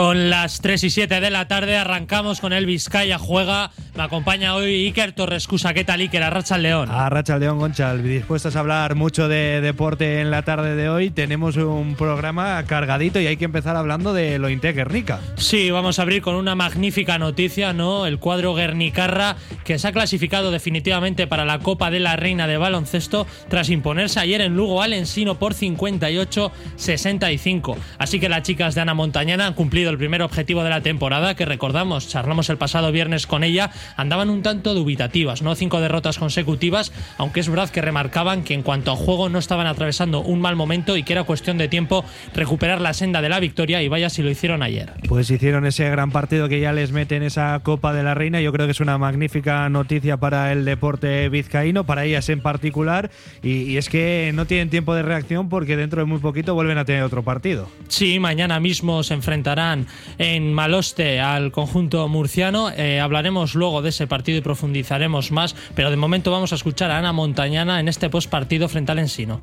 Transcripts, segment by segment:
Son las 3 y 7 de la tarde, arrancamos con el Vizcaya Juega. Me acompaña hoy Iker Torrescusa. ¿Qué tal, Iker? Arracha el León. Arracha el León, Gonchal. Dispuestos a hablar mucho de deporte en la tarde de hoy. Tenemos un programa cargadito y hay que empezar hablando de lo Guernica. Sí, vamos a abrir con una magnífica noticia, ¿no? El cuadro Guernicarra que se ha clasificado definitivamente para la Copa de la Reina de Baloncesto tras imponerse ayer en Lugo al Ensino por 58-65. Así que las chicas de Ana Montañana han cumplido el primer objetivo de la temporada, que recordamos, charlamos el pasado viernes con ella, andaban un tanto dubitativas, ¿no? Cinco derrotas consecutivas, aunque es verdad que remarcaban que en cuanto a juego no estaban atravesando un mal momento y que era cuestión de tiempo recuperar la senda de la victoria y vaya si lo hicieron ayer. Pues hicieron ese gran partido que ya les mete en esa Copa de la Reina, yo creo que es una magnífica noticia para el deporte vizcaíno, para ellas en particular, y, y es que no tienen tiempo de reacción porque dentro de muy poquito vuelven a tener otro partido. Sí, mañana mismo se enfrentarán en Maloste al conjunto murciano. Eh, hablaremos luego de ese partido y profundizaremos más, pero de momento vamos a escuchar a Ana Montañana en este postpartido frente al Ensino.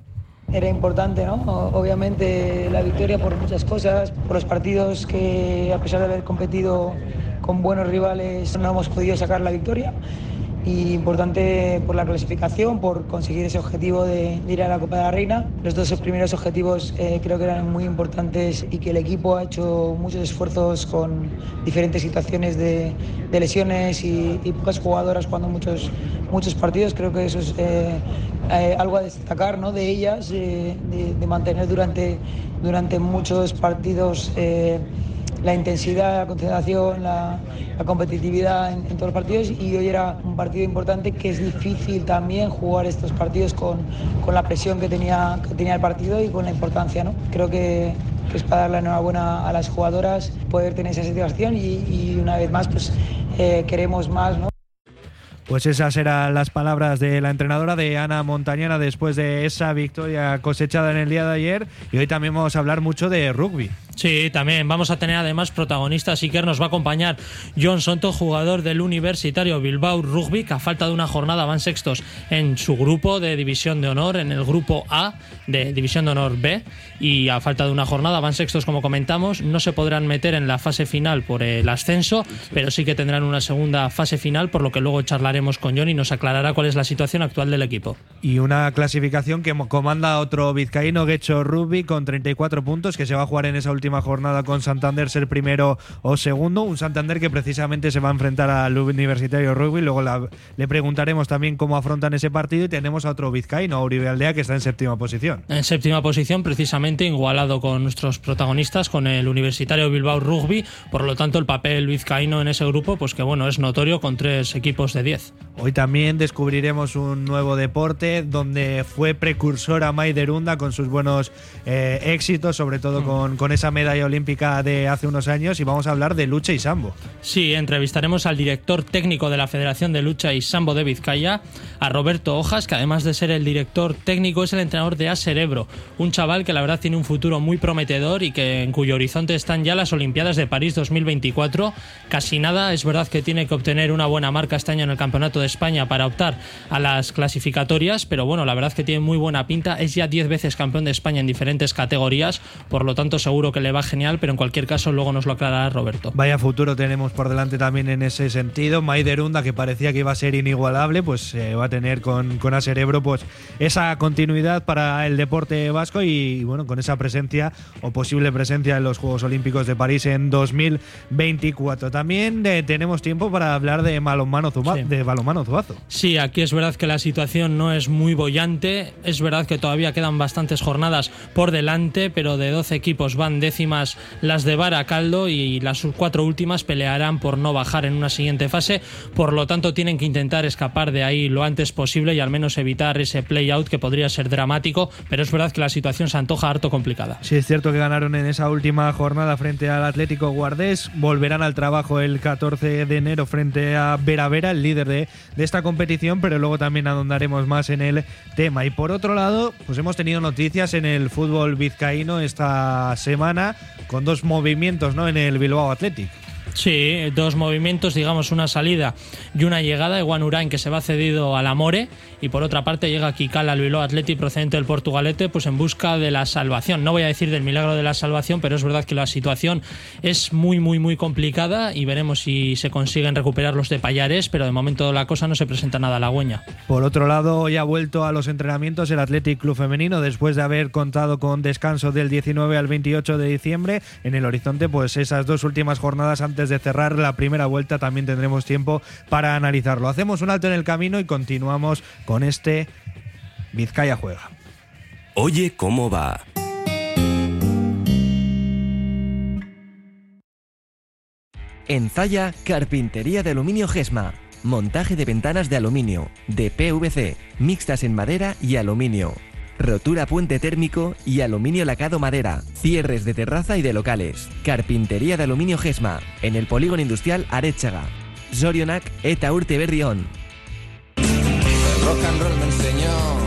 Era importante, ¿no? Obviamente la victoria por muchas cosas, por los partidos que a pesar de haber competido con buenos rivales no hemos podido sacar la victoria y importante por la clasificación, por conseguir ese objetivo de, ir a la Copa de la Reina. Los dos primeros objetivos eh, creo que eran muy importantes y que el equipo ha hecho muchos esfuerzos con diferentes situaciones de, lesiones y, pocas jugadoras jugando muchos, muchos partidos. Creo que eso es eh, eh, algo a destacar ¿no? de ellas, de, mantener durante, durante muchos partidos la intensidad, la concentración, la, competitividad en, todos los partidos y hoy era un partido importante que es difícil también jugar estos partidos con, la presión que tenía, que tenía el partido y con la importancia. ¿no? Creo que, es para dar la enhorabuena a las jugadoras poder tener esa situación y, una vez más pues eh, queremos más. ¿no? Pues esas eran las palabras de la entrenadora de Ana Montañana después de esa victoria cosechada en el día de ayer. Y hoy también vamos a hablar mucho de rugby. Sí, también vamos a tener además protagonistas. que nos va a acompañar John Sonto, jugador del Universitario Bilbao Rugby, que a falta de una jornada van sextos en su grupo de División de Honor, en el grupo A de División de Honor B. Y a falta de una jornada van sextos, como comentamos. No se podrán meter en la fase final por el ascenso, pero sí que tendrán una segunda fase final, por lo que luego charlaremos con John y nos aclarará cuál es la situación actual del equipo. Y una clasificación que comanda otro vizcaíno, Gecho Rugby, con 34 puntos, que se va a jugar en esa última jornada con Santander ser primero o segundo. Un Santander que precisamente se va a enfrentar al Universitario Rugby. Luego le preguntaremos también cómo afrontan ese partido. Y tenemos a otro vizcaíno, Uribe Aldea, que está en séptima posición. En séptima posición, precisamente igualado con nuestros protagonistas, con el Universitario Bilbao Rugby. Por lo tanto, el papel vizcaíno en ese grupo, pues que bueno, es notorio con tres equipos de 10. Hoy también descubriremos un nuevo deporte donde fue precursora Maiderunda con sus buenos eh, éxitos, sobre todo mm. con, con esa medalla olímpica de hace unos años y vamos a hablar de lucha y sambo. Sí, entrevistaremos al director técnico de la Federación de Lucha y Sambo de Vizcaya, a Roberto Hojas, que además de ser el director técnico es el entrenador de A Cerebro, un chaval que la verdad tiene un futuro muy prometedor y que en cuyo horizonte están ya las Olimpiadas de París 2024. Casi nada, es verdad que tiene que obtener una buena marca este año en el Campeonato de España para optar a las clasificatorias, pero bueno, la verdad que tiene muy buena pinta, es ya 10 veces campeón de España en diferentes categorías, por lo tanto seguro que le va genial, pero en cualquier caso luego nos lo aclarará Roberto. Vaya futuro tenemos por delante también en ese sentido. Maiderunda, que parecía que iba a ser inigualable, pues eh, va a tener con, con a Cerebro pues, esa continuidad para el deporte vasco y, bueno, con esa presencia o posible presencia en los Juegos Olímpicos de París en 2024. También eh, tenemos tiempo para hablar de balonmano, de balonmano Zuazo. Sí, aquí es verdad que la situación no es muy bollante. Es verdad que todavía quedan bastantes jornadas por delante, pero de 12 equipos van de décimas las de Baracaldo y las cuatro últimas pelearán por no bajar en una siguiente fase. Por lo tanto, tienen que intentar escapar de ahí lo antes posible y al menos evitar ese play-out que podría ser dramático, pero es verdad que la situación se antoja harto complicada. Sí, es cierto que ganaron en esa última jornada frente al Atlético Guardés, volverán al trabajo el 14 de enero frente a Vera Vera, el líder de, de esta competición, pero luego también adondaremos más en el tema. Y por otro lado, pues hemos tenido noticias en el fútbol vizcaíno esta semana con dos movimientos ¿no? en el Bilbao Athletic. Sí, dos movimientos, digamos, una salida y una llegada. Ewan Urain que se va cedido al Amore y por otra parte llega Kikal al Bilbao Atleti procedente del Portugalete pues en busca de la salvación. No voy a decir del milagro de la salvación, pero es verdad que la situación es muy muy muy complicada y veremos si se consiguen recuperar los de Payares, pero de momento la cosa no se presenta nada halagüeña. Por otro lado, ya ha vuelto a los entrenamientos el Athletic Club Femenino después de haber contado con descanso del 19 al 28 de diciembre. En el horizonte, pues esas dos últimas jornadas antes de cerrar la primera vuelta también tendremos tiempo para analizarlo. Hacemos un alto en el camino y continuamos con este Vizcaya juega. Oye, ¿cómo va? En Zaya, carpintería de aluminio Gesma. Montaje de ventanas de aluminio, de PVC, mixtas en madera y aluminio. Rotura puente térmico y aluminio lacado madera. Cierres de terraza y de locales. Carpintería de aluminio Gesma. En el polígono industrial Arechaga. Zorionak eta urte berrión. rock and roll me enseñó.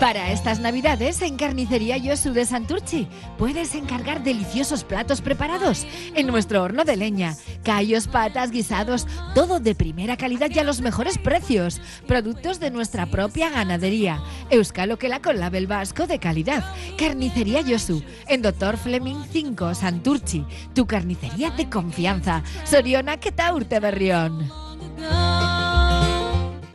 Para estas navidades en Carnicería Yosu de Santurchi puedes encargar deliciosos platos preparados en nuestro horno de leña. Callos, patas, guisados, todo de primera calidad y a los mejores precios. Productos de nuestra propia ganadería. Euskalo que la con label vasco de calidad. Carnicería Yosu en Doctor Fleming 5 Santurchi. Tu carnicería de confianza. Soriona que urte berrión.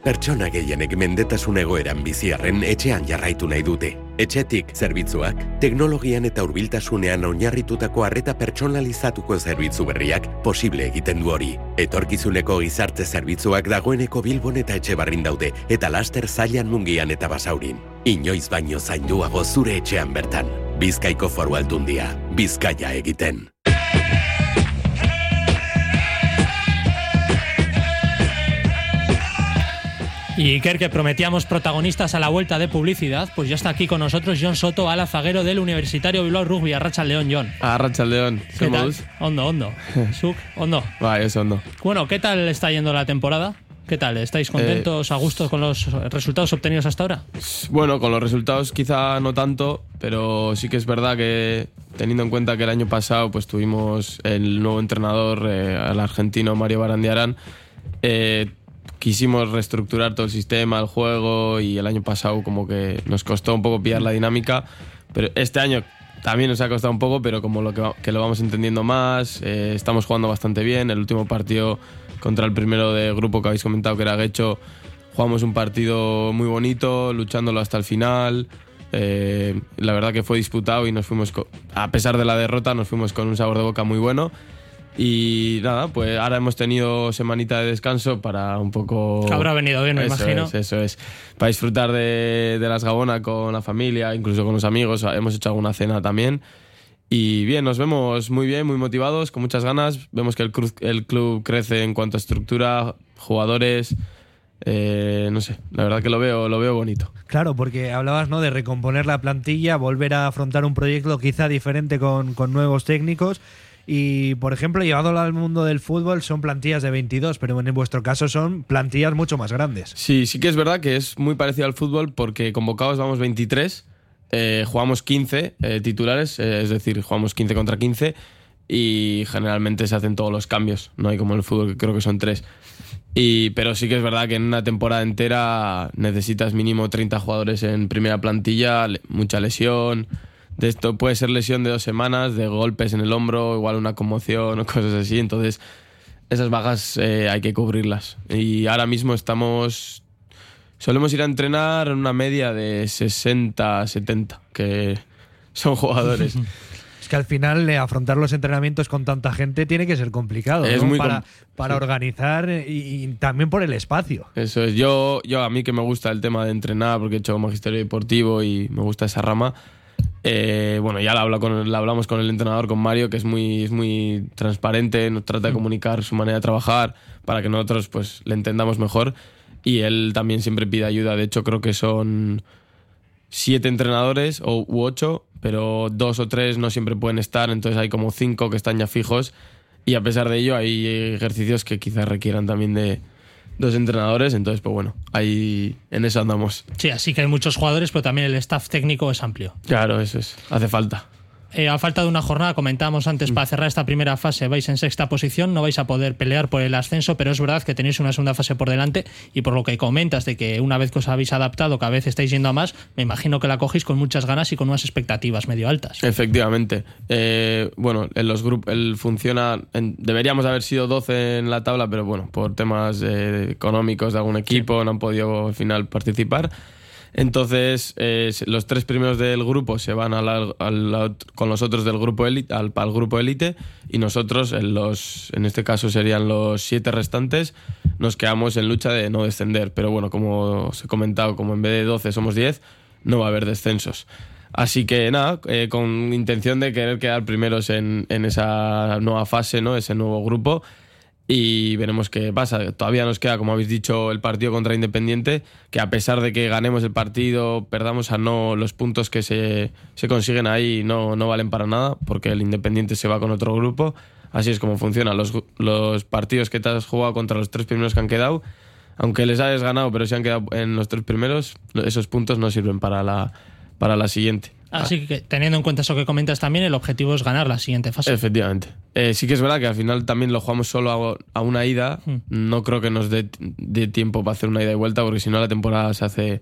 Pertsona gehienek mendetasun egoeran biziarren etxean jarraitu nahi dute. Etxetik zerbitzuak, teknologian eta hurbiltasunean oinarritutako harreta pertsonalizatuko zerbitzu berriak posible egiten du hori. Etorkizuneko gizarte zerbitzuak dagoeneko Bilbon eta etxe barrin daude, eta laster zailan mungian eta basaurin. Inoiz baino zainduago zure etxean bertan. Bizkaiko foru aldundia, Bizkaia egiten. Y Iker, que prometíamos protagonistas a la vuelta de publicidad, pues ya está aquí con nosotros John Soto, ala zaguero del Universitario Bilbao Rugby, Arracha León, John. Arracha León, ¿Qué tal? Hondo, hondo. Suk, hondo. Va, es hondo. Bueno, ¿qué tal está yendo la temporada? ¿Qué tal? ¿Estáis contentos, a gusto con los resultados obtenidos hasta ahora? Bueno, con los resultados quizá no tanto, pero sí que es verdad que teniendo en cuenta que el año pasado pues tuvimos el nuevo entrenador, eh, el argentino Mario Barandiarán, eh, quisimos reestructurar todo el sistema, el juego y el año pasado como que nos costó un poco pillar la dinámica, pero este año también nos ha costado un poco, pero como lo que, que lo vamos entendiendo más, eh, estamos jugando bastante bien. El último partido contra el primero de grupo que habéis comentado que era Guecho, jugamos un partido muy bonito, luchándolo hasta el final. Eh, la verdad que fue disputado y nos fuimos, a pesar de la derrota, nos fuimos con un sabor de boca muy bueno. Y nada, pues ahora hemos tenido semanita de descanso para un poco... Que habrá venido bien, me Eso imagino. es, eso es. Para disfrutar de, de las Gabona con la familia, incluso con los amigos. Hemos hecho alguna cena también. Y bien, nos vemos muy bien, muy motivados, con muchas ganas. Vemos que el, cruz- el club crece en cuanto a estructura, jugadores. eh, no sé, la verdad que lo veo, lo veo bonito. Claro, porque hablabas ¿no? de recomponer la plantilla, volver a afrontar un proyecto quizá diferente con, con nuevos técnicos. Y, por ejemplo, llevándolo al mundo del fútbol, son plantillas de 22, pero en vuestro caso son plantillas mucho más grandes. Sí, sí que es verdad que es muy parecido al fútbol porque convocados vamos 23 eh, jugamos 15 eh, titulares, eh, es decir, jugamos 15 contra 15 y generalmente se hacen todos los cambios. No hay como en el fútbol, que creo que son tres. Y, pero sí que es verdad que en una temporada entera necesitas mínimo 30 jugadores en primera plantilla, mucha lesión. De esto puede ser lesión de dos semanas, de golpes en el hombro, igual una conmoción o cosas así. Entonces, esas bajas eh, hay que cubrirlas. Y ahora mismo estamos. Solemos ir a entrenar en una media de 60, 70, que son jugadores. Es que al final eh, afrontar los entrenamientos con tanta gente tiene que ser complicado. Es ¿no? muy para, com- para sí. organizar y, y también por el espacio. Eso es. Yo, yo, a mí que me gusta el tema de entrenar, porque he hecho magisterio deportivo y me gusta esa rama. Eh, bueno, ya la, hablo con, la hablamos con el entrenador, con Mario, que es muy, es muy transparente, nos trata de comunicar su manera de trabajar para que nosotros pues, le entendamos mejor. Y él también siempre pide ayuda. De hecho, creo que son siete entrenadores o, u ocho, pero dos o tres no siempre pueden estar, entonces hay como cinco que están ya fijos. Y a pesar de ello, hay ejercicios que quizás requieran también de dos entrenadores, entonces, pues bueno, ahí en eso andamos. Sí, así que hay muchos jugadores, pero también el staff técnico es amplio. Claro, eso es, hace falta. Eh, a falta de una jornada, comentábamos antes, para cerrar esta primera fase, vais en sexta posición, no vais a poder pelear por el ascenso, pero es verdad que tenéis una segunda fase por delante y por lo que comentas de que una vez que os habéis adaptado, cada vez estáis yendo a más, me imagino que la cogéis con muchas ganas y con unas expectativas medio altas. Efectivamente. Eh, bueno, en los grupos, funciona. en- deberíamos haber sido 12 en la tabla, pero bueno, por temas eh, económicos de algún equipo no han podido al final participar. Entonces, eh, los tres primeros del grupo se van a la- con los otros del grupo élite, al, al grupo élite y nosotros, en, los, en este caso serían los siete restantes, nos quedamos en lucha de no descender. Pero bueno, como os he comentado, como en vez de 12 somos 10, no va a haber descensos. Así que nada, eh, con intención de querer quedar primeros en, en esa nueva fase, ¿no? ese nuevo grupo. Y veremos qué pasa. Todavía nos queda, como habéis dicho, el partido contra Independiente, que a pesar de que ganemos el partido, perdamos a no, los puntos que se, se consiguen ahí no, no valen para nada, porque el Independiente se va con otro grupo. Así es como funciona. Los, los partidos que te has jugado contra los tres primeros que han quedado, aunque les hayas ganado, pero se han quedado en los tres primeros, esos puntos no sirven para la, para la siguiente. Así que teniendo en cuenta eso que comentas también, el objetivo es ganar la siguiente fase. Efectivamente. Eh, sí que es verdad que al final también lo jugamos solo a, a una ida. No creo que nos dé dé tiempo para hacer una ida y vuelta, porque si no la temporada se hace...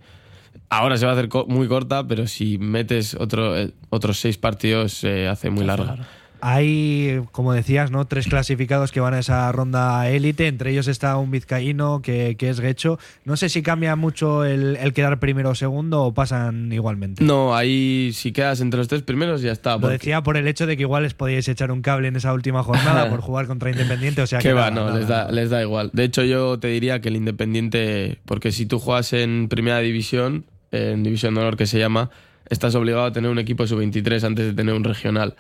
Ahora se va a hacer co- muy corta, pero si metes otro, eh, otros seis partidos se hace muy larga. Hay, como decías, ¿no? tres clasificados que van a esa ronda élite. Entre ellos está un vizcaíno que, que es Guecho. No sé si cambia mucho el, el quedar primero o segundo o pasan igualmente. No, ahí si quedas entre los tres primeros ya está. Lo decía por el hecho de que igual les podíais echar un cable en esa última jornada por jugar contra Independiente. O sea que va, no, nada, les, da, les da igual. De hecho, yo te diría que el Independiente, porque si tú juegas en primera división, en división de honor que se llama, estás obligado a tener un equipo sub-23 antes de tener un regional.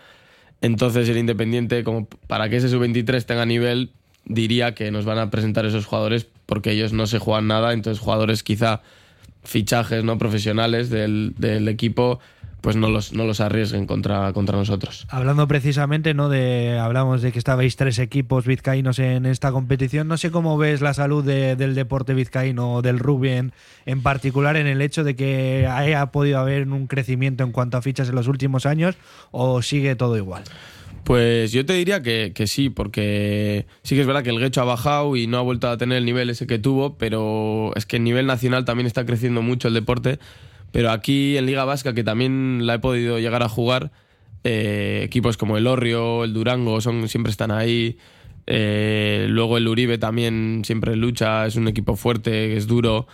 Entonces el Independiente, como para que ese sub-23 tenga nivel, diría que nos van a presentar esos jugadores porque ellos no se juegan nada, entonces jugadores quizá fichajes no profesionales del, del equipo, pues no los, no los arriesguen contra, contra nosotros. Hablando precisamente, ¿no? De, hablamos de que estabais tres equipos vizcaínos en esta competición. No sé cómo ves la salud de- del deporte vizcaíno, del rugby en, en particular, en el hecho de que haya podido haber un crecimiento en cuanto a fichas en los últimos años, o sigue todo igual. Pues yo te diría que, que sí, porque sí que es verdad que el Guecho ha bajado y no ha vuelto a tener el nivel ese que tuvo, pero es que en nivel nacional también está creciendo mucho el deporte. Pero aquí en Liga Vasca, que también la he podido llegar a jugar, eh, equipos como el Orrio, el Durango, son, siempre están ahí. Eh, luego el Uribe también siempre lucha, es un equipo fuerte, es duro.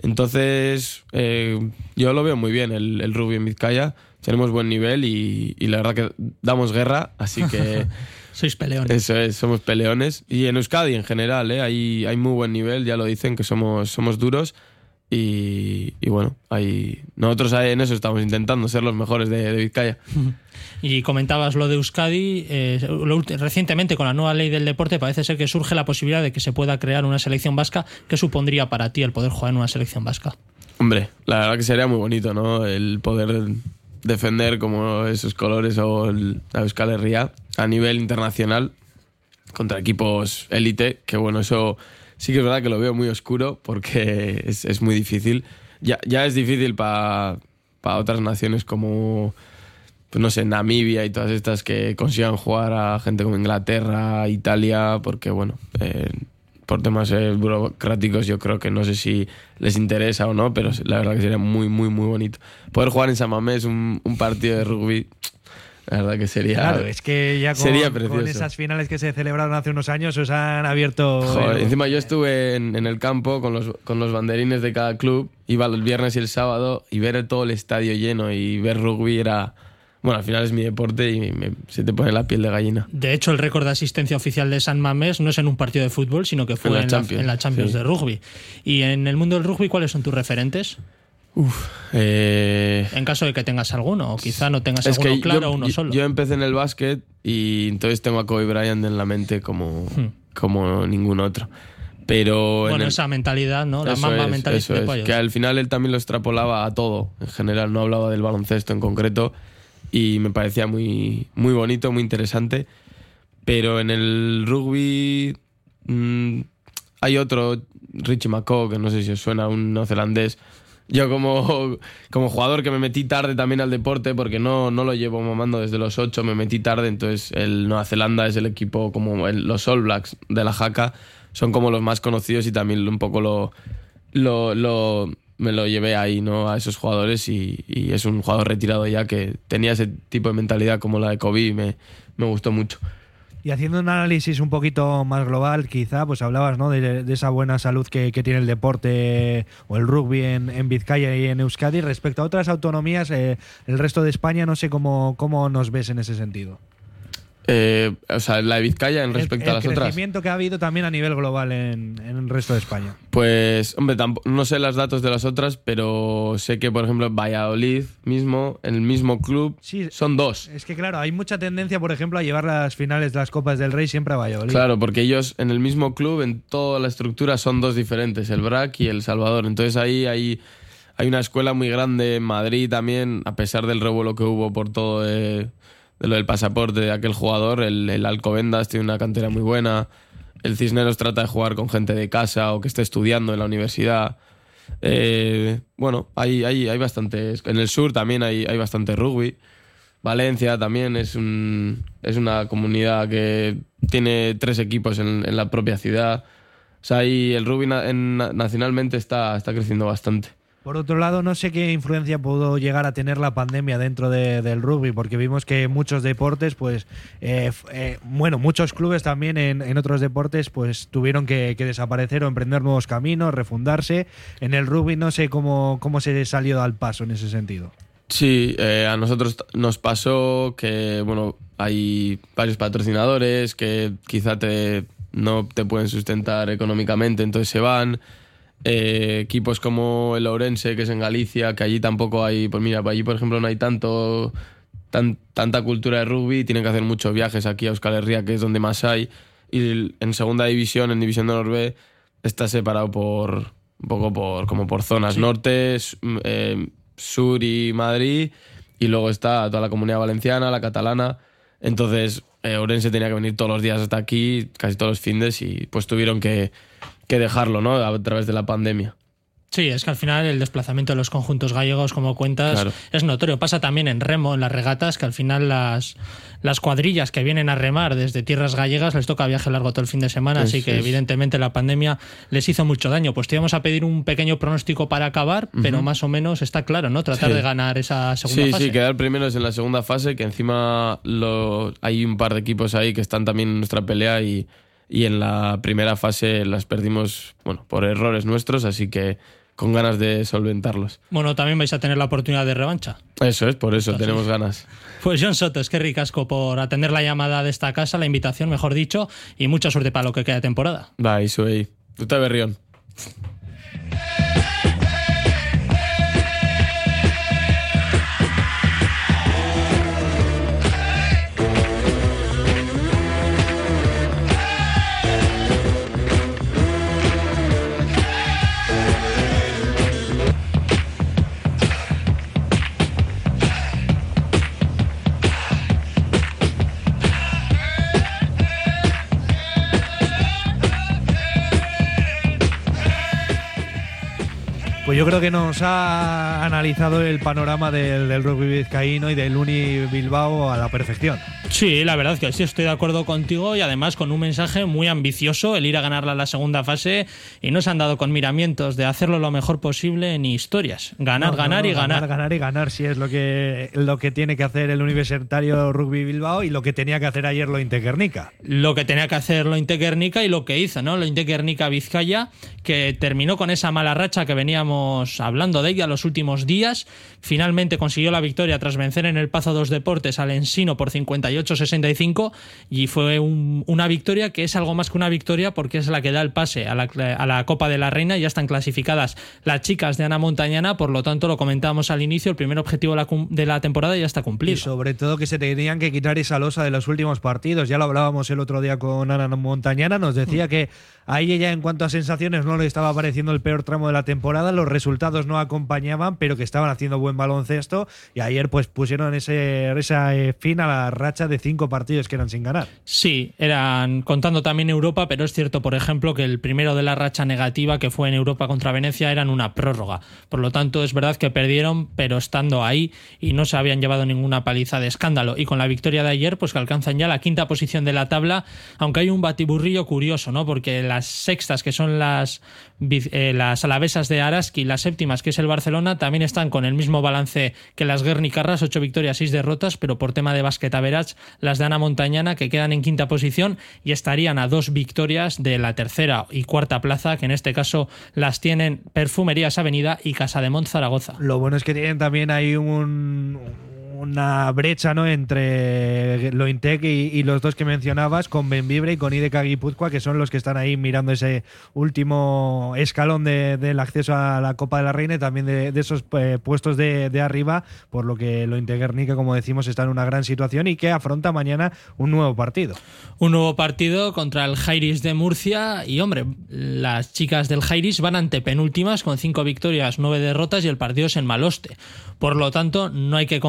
Entonces, eh, yo lo veo muy bien el, el rugby en Vizcaya. Tenemos buen nivel y, y la verdad que damos guerra, así que Sois peleones. eso es, somos peleones. Y en Euskadi en general, ¿eh? hay, hay muy buen nivel, ya lo dicen, que somos, somos duros. Y, y bueno, hay, nosotros ahí en eso estamos intentando ser los mejores de, de Vizcaya. Y comentabas lo de Euskadi. eh, lo recientemente, con la nueva ley del deporte, parece ser que surge la posibilidad de que se pueda crear una selección vasca. ¿Qué supondría para ti el poder jugar en una selección vasca? Hombre, la verdad que sería muy bonito, ¿no? El poder defender como esos colores o el- la Euskal Herria a nivel internacional contra equipos élite, que bueno, eso sí que es verdad que lo veo muy oscuro porque es, es muy difícil. Ya, ya es difícil para para otras naciones como, pues no sé, Namibia y todas estas que consigan jugar a gente como Inglaterra, Italia, porque bueno, eh, por temas eh, burocráticos yo creo que no sé si les interesa o no, pero la verdad que sería muy, muy, muy bonito. Poder jugar en San Mamés un, un partido de rugby, la verdad que sería... Claro, es que ya con, sería con precioso. esas finales que se celebraron hace unos años os han abierto... Joder, el- encima yo estuve en, en el campo con los, con los banderines de cada club, iba el viernes y el sábado y ver todo el estadio lleno y ver rugby era... Bueno, al final es mi deporte y me- se te pone la piel de gallina. De hecho, el récord de asistencia oficial de San Mamés no es en un partido de fútbol, sino que fue En la en, la, Champions, en la Champions sí. de rugby. Y en el mundo del rugby, ¿cuáles son tus referentes? Eh, En caso de que tengas alguno, o quizá no tengas es alguno que claro yo, uno solo. yo empecé en el básquet y entonces tengo a Kobe Bryant en la mente como, como ningún otro. Pero en bueno, el- esa mentalidad, ¿no? La es, mentalidad eso de es, pollos. que al final él también lo extrapolaba a todo, en general, no hablaba del baloncesto en concreto y me parecía muy, muy bonito, muy interesante. Pero en el rugby mm, hay otro, Richie McCaw, que no sé si os suena, un neozelandés. Yo como, como jugador que me metí tarde también al deporte, porque no, no lo llevo mamando desde los 8, me metí tarde, entonces el Nueva Zelanda es el equipo como el- los All Blacks de la Jaca, son como los más conocidos y también un poco lo, lo, me lo llevé ahí, ¿no? A esos jugadores y, y es un jugador retirado ya que tenía ese tipo de mentalidad como la de Kobe y me, me gustó mucho. Y haciendo un análisis un poquito más global, quizá, pues hablabas ¿no? de, esa buena salud que, que tiene el deporte o el rugby en, en Vizcaya y en Euskadi. Respecto a otras autonomías, eh, el resto de España, no sé cómo, cómo nos ves en ese sentido. Eh, o sea, la de Vizcaya en El- respecto el, a las otras. crecimiento que ha habido también a nivel global en, en el resto de España. Pues, hombre, no sé los datos de las otras, pero sé que, por ejemplo, Valladolid mismo, en el mismo club, son dos. Es que, claro, hay mucha tendencia, por ejemplo, a llevar las finales de las Copas del Rey siempre a Valladolid. Claro, porque ellos en el mismo club, en toda la estructura, son dos diferentes, el BRAC y el Salvador. Entonces ahí hay, hay una escuela muy grande en Madrid también, a pesar del revuelo que hubo por todo de, de lo del pasaporte de aquel jugador. El, el Alcobendas tiene una cantera muy buena. El Cisneros trata de jugar con gente de casa o que esté estudiando en la universidad. Eh, bueno, hay, hay, hay bastantes. En el sur también hay, hay bastante rugby. Valencia también es, un, es una comunidad que tiene tres equipos en, en la propia ciudad. O sea, ahí el rugby na- en- nacionalmente está, está creciendo bastante. Por otro lado, no sé qué influencia pudo llegar a tener la pandemia dentro de- del rugby, porque vimos que muchos deportes, pues, eh, eh, bueno, muchos clubes también en, otros deportes, pues, tuvieron que, desaparecer o emprender nuevos caminos, refundarse. En el rugby no sé cómo, cómo se salió al paso en ese sentido. Sí, eh, a nosotros nos pasó que, bueno, hay varios patrocinadores que quizá te, no te pueden sustentar económicamente, entonces se van. Eh, equipos como el Ourense, que es en Galicia, que allí tampoco hay, pues mira, allí por ejemplo no hay tanto tan- tanta cultura de rugby, tienen que hacer muchos viajes aquí a Euskal Herria, que es donde más hay. Y en segunda división, en división de honor B, está separado por un poco por como por zonas norte, eh, sur y Madrid, y luego está toda la comunidad valenciana, la catalana. Entonces, eh, Ourense tenía que venir todos los días hasta aquí, casi todos los fines, y pues tuvieron que, que dejarlo, ¿no? A través de la pandemia. Sí, es que al final el desplazamiento de los conjuntos gallegos, como cuentas, Claro. es notorio. Pasa también en remo, en las regatas, que al final las, las cuadrillas que vienen a remar desde tierras gallegas les toca viaje largo todo el fin de semana, así que es. evidentemente la pandemia les hizo mucho daño. Pues te íbamos a pedir un pequeño pronóstico para acabar, pero más o menos está claro, ¿no? Tratar Sí. de ganar esa segunda sí, fase. sí, quedar primeros en la segunda fase, que encima lo, hay un par de equipos ahí que están también en nuestra pelea y, y en la primera fase las perdimos, bueno, por errores nuestros, así que con ganas de solventarlos. Bueno, también vais a tener la oportunidad de revancha. Eso es, por eso tenemos ganas. Pues John Soto, es que ricasco por atender la llamada de esta casa, la invitación, mejor dicho, y mucha suerte para lo que queda de temporada. Va, iso ahí. Tú te berrión. Pues yo creo que nos ha analizado el panorama del, del rugby vizcaíno y del Uni Bilbao a la perfección. Sí, la verdad que sí, estoy de acuerdo contigo y además con un mensaje muy ambicioso, el ir a ganarla la segunda fase y no se han dado con miramientos de hacerlo lo mejor posible ni historias. Ganar, No, ganar no, y ganar. Ganar y ganar, sí, es lo que, lo que tiene que hacer el Universitario Rugby Bilbao y lo que tenía que hacer ayer lo Integuernica. Lo que tenía que hacer lo Guernica y lo que hizo, ¿no? Lo Guernica Vizcaya, que terminó con esa mala racha que veníamos hablando de ella los últimos días. Finalmente consiguió la victoria tras vencer en el Pazo dos Deportes al Ensino por 58-65 y fue un- una victoria que es algo más que una victoria porque es la que da el pase a la, a la Copa de la Reina. Ya están clasificadas las chicas de Ana Montañana, por lo tanto lo comentábamos al inicio, el primer objetivo de la, cum- de la temporada ya está Y cumplido. sobre todo que se tenían que quitar esa losa de los últimos partidos. Ya lo hablábamos el otro día con Ana Montañana, nos decía que a ella en cuanto a sensaciones no le estaba pareciendo el peor tramo de la temporada, los resultados no acompañaban, pero que estaban haciendo buen baloncesto y ayer pues pusieron ese, esa eh, fin a la racha de cinco partidos que eran sin ganar. Sí, eran contando también Europa, pero es cierto, por ejemplo, que el primero de la racha negativa que fue en Europa contra Venecia era en una prórroga. Por lo tanto, es verdad que perdieron, pero estando ahí y no se habían llevado ninguna paliza de escándalo. Y con la victoria de ayer, pues que alcanzan ya la quinta posición de la tabla, aunque hay un batiburrillo curioso, ¿no? Porque las sextas, que son las, eh, las alavesas de Araski, y las séptimas, que es el Barcelona, también están con el mismo balance que las Guernicarras, ocho victorias, seis derrotas, pero por tema de basquet average, las de Ana Montañana, que quedan en quinta posición y estarían a dos victorias de la tercera y cuarta plaza, que en este caso las tienen Perfumerías Avenida y Casa de Mont Zaragoza. Lo bueno es que tienen también ahí un, una brecha ¿no? entre Lointec y, y los dos que mencionabas, con Benvibre y con Ideca Guipúzcoa, que son los que están ahí mirando ese último escalón de- del acceso a la Copa de la Reina y también de, esos eh, puestos de, de arriba, por lo que Lointec Guernica, como decimos, está en una gran situación y que afronta mañana un nuevo partido. Un nuevo partido contra el Jairis de Murcia y hombre, las chicas del Jairis van ante penúltimas con cinco victorias, nueve derrotas y el partido es en Maloste. Por lo tanto, no hay que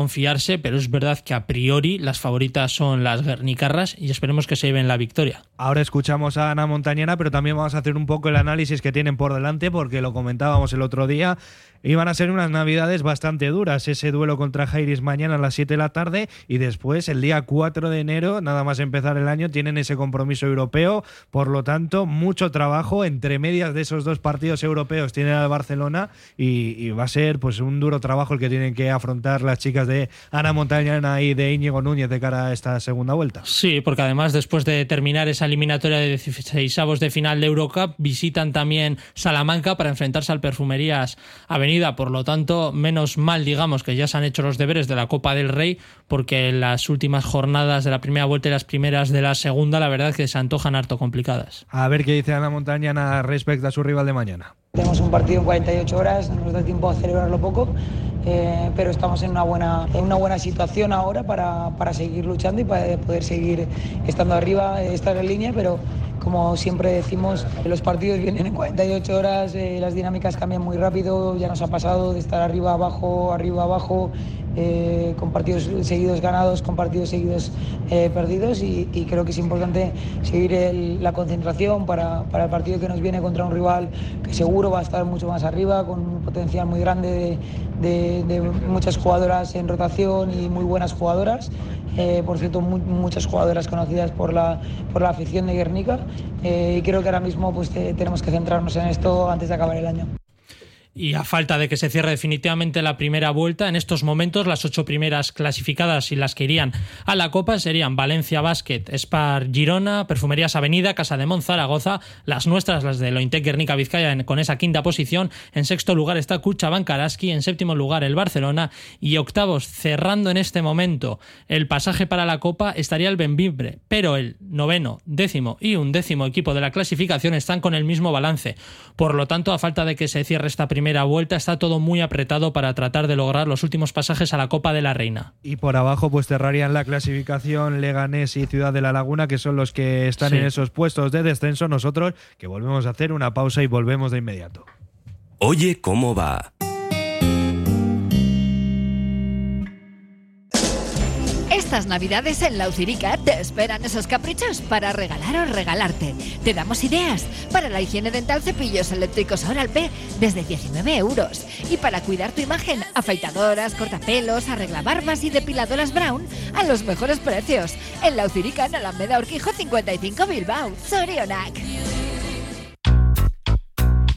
pero es verdad que a priori las favoritas son las Guernicarras y esperemos que se lleven la victoria. Ahora escuchamos a Ana Montañana, pero también vamos a hacer un poco el análisis que tienen por delante, porque lo comentábamos el otro día. Iban a ser unas navidades bastante duras. Ese duelo contra Jairis mañana a las 7 de la tarde y después, el día 4 de enero, nada más empezar el año, tienen ese compromiso europeo. Por lo tanto, mucho trabajo entre medias de esos dos partidos europeos. Tienen al Barcelona y, va a ser pues un duro trabajo el que tienen que afrontar las chicas de Ana Montañana y de Íñigo Núñez de cara a esta segunda vuelta. Sí, porque además después de terminar esa eliminatoria de 16 de final de Eurocup, visitan también Salamanca para enfrentarse al Perfumerías Avenida. Por lo tanto, menos mal, digamos, que ya se han hecho los deberes de la Copa del Rey, porque las últimas jornadas de la primera vuelta y las primeras de la segunda, la verdad es que se antojan harto complicadas. A ver qué dice Ana Montañana respecto a su rival de mañana. Tenemos un partido en 48 horas, no nos da tiempo a celebrarlo poco, eh, pero estamos en una buena, en una buena situación ahora para, para seguir luchando y para poder seguir estando arriba, estar en línea, pero como siempre decimos, los partidos vienen en 48 horas, eh, las dinámicas cambian muy rápido, ya nos ha pasado de estar arriba, abajo, arriba, abajo, eh, con partidos seguidos ganados, con partidos seguidos eh, perdidos y, creo que es importante seguir la concentración para, el partido que nos viene contra un rival que seguro va a estar mucho más arriba, con un potencial muy grande de, muchas jugadoras en rotación y muy buenas jugadoras. Eh, por cierto, mu- muchas jugadoras conocidas por la, por la afición de Guernica y creo que ahora mismo pues, te- tenemos que centrarnos en esto antes de acabar el año. Y a falta de que se cierre definitivamente la primera vuelta, en estos momentos las ocho primeras clasificadas y las que irían a la Copa serían Valencia Basket, Spar Girona, Perfumerías Avenida, Casa de Mon Zaragoza, las nuestras, las de Lointec Guernica Vizcaya con esa quinta posición. En sexto lugar está Cuchaban Karaski, en séptimo lugar el Barcelona y octavos, cerrando en este momento el pasaje para la Copa, estaría el Benvibre, pero el noveno, décimo y undécimo equipo de la clasificación están con el mismo balance. Por lo tanto, a falta de que se cierre esta primera vuelta, está todo muy apretado para tratar de lograr los últimos pasajes a la Copa de la Reina. Y por abajo pues cerrarían la clasificación Leganés y Ciudad de la Laguna, que son los que están Sí. en esos puestos de descenso. Nosotros que volvemos a hacer una pausa y volvemos de inmediato. Oye, ¿cómo va? Estas navidades en La Ucirica te esperan esos caprichos para regalar o regalarte. Te damos ideas para la higiene dental cepillos eléctricos Oral B desde 19 euros. Y para cuidar tu imagen, afeitadoras, cortapelos, arreglabarbas y depiladoras Brown a los mejores precios. En La Ucirica, en Alameda Orquijo 55 Bilbao. Sorionac.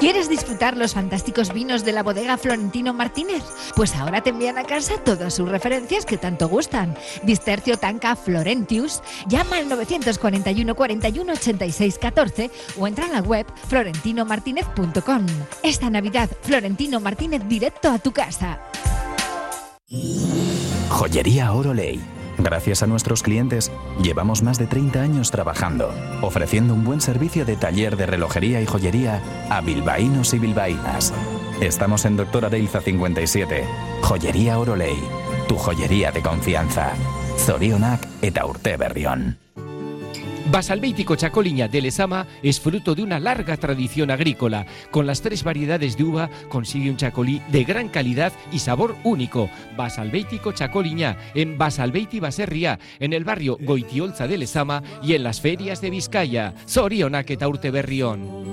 ¿Quieres disfrutar los fantásticos vinos de la bodega Florentino Martínez? Pues ahora te envían a casa todas sus referencias que tanto gustan. Distercio Tanca Florentius, llama al 941 41 86 14 o entra en la web florentinomartinez.com. Esta Navidad, Florentino Martínez directo a tu casa. Joyería Oroley. Gracias a nuestros clientes, llevamos más de 30 años trabajando, ofreciendo un buen servicio de taller de relojería y joyería a bilbaínos y bilbaínas. Estamos en Doctora Deilza 57. Joyería Oroley. Tu joyería de confianza. Zorionak eta urte berrión. Basalbéitico Chacoliña de Lezama es fruto de una larga tradición agrícola. Con las tres variedades de uva consigue un chacolí de gran calidad y sabor único. Basalbéitico Chacoliña en Basalbeiti Baserria, en el barrio Goitiolza de Lezama y en las ferias de Vizcaya. Zorionak eta urte berrión.